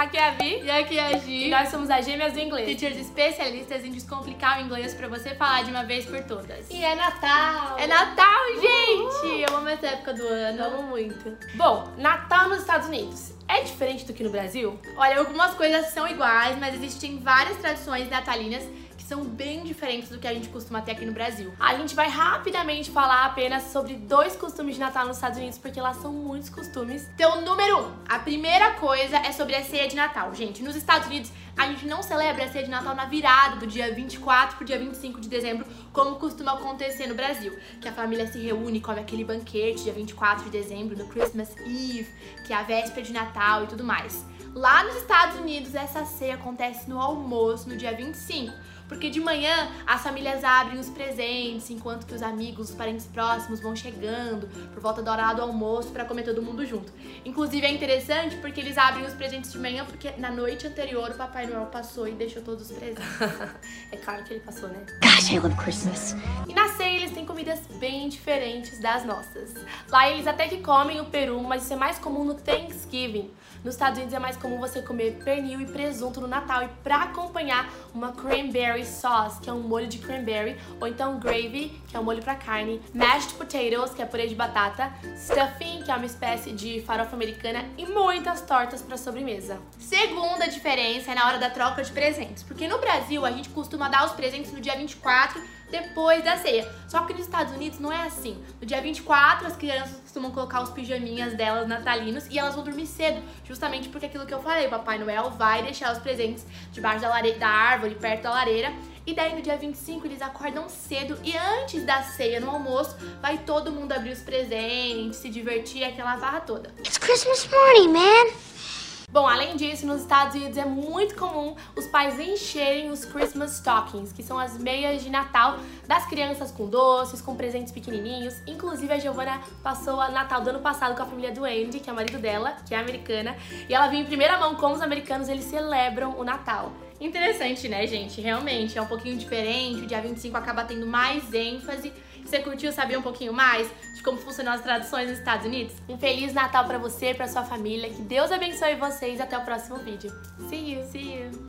Aqui é a Vi. E aqui é a Gi. E nós somos as Gêmeas do Inglês. Teachers especialistas em descomplicar o inglês pra você falar de uma vez por todas. E é Natal! É Natal, gente! Essa época do ano. Amo muito. Bom, Natal nos Estados Unidos. É diferente do que no Brasil? Olha, algumas coisas são iguais, mas existem várias tradições natalinas que são bem diferentes do que a gente costuma ter aqui no Brasil. A gente vai rapidamente falar apenas sobre dois costumes de Natal nos Estados Unidos, porque lá são muitos costumes. Então, número um, a primeira coisa é sobre a ceia de Natal. Gente, nos Estados Unidos, a gente não celebra a ceia de Natal na virada do dia 24 pro dia 25 de dezembro, como costuma acontecer no Brasil. Que a família se reúne, come aquele banquete dia 24 de dezembro, no Christmas Eve, que é a véspera de Natal e tudo mais. Lá nos Estados Unidos, essa ceia acontece no almoço, no dia 25. Porque de manhã as famílias abrem os presentes, enquanto que os amigos, os parentes próximos vão chegando por volta da hora do almoço para comer todo mundo junto. Inclusive é interessante porque eles abrem os presentes de manhã porque na noite anterior o Papai Noel passou e deixou todos os presentes. é claro que ele passou, né? Gosh, I love Christmas. E na ceia eles têm comidas bem diferentes das nossas. Lá eles até que comem o peru, mas isso é mais comum no Thanksgiving. Nos Estados Unidos é mais comum você comer pernil e presunto no Natal e para acompanhar uma cranberry sauce, que é um molho de cranberry, ou então gravy, que é um molho para carne, mashed potatoes, que é purê de batata, stuffing, que é uma espécie de farofa americana e muitas tortas para sobremesa. Segunda diferença é na hora da troca de presentes, porque no Brasil a gente costuma dar os presentes no dia 24 depois da ceia. Só que nos Estados Unidos não é assim. No dia 24, as crianças costumam colocar os pijaminhas delas natalinos e elas vão dormir cedo, justamente porque aquilo que eu falei, o Papai Noel vai deixar os presentes debaixo da, lare... da árvore, perto da lareira. E daí no dia 25 eles acordam cedo e antes da ceia, no almoço, vai todo mundo abrir os presentes, se divertir, aquela farra toda. It's Christmas morning, man. Bom, além disso, nos Estados Unidos é muito comum os pais encherem os Christmas stockings, que são as meias de Natal das crianças com doces, com presentes pequenininhos. Inclusive, a Giovana passou a Natal do ano passado com a família do Andy, que é o marido dela, que é americana, e ela viu em primeira mão como os americanos eles celebram o Natal. Interessante, né, gente? Realmente é um pouquinho diferente. O dia 25 acaba tendo mais ênfase. Você curtiu saber um pouquinho mais de como funcionam as tradições nos Estados Unidos? Um feliz Natal para você e para sua família. Que Deus abençoe vocês. Até o próximo vídeo. See you. See you.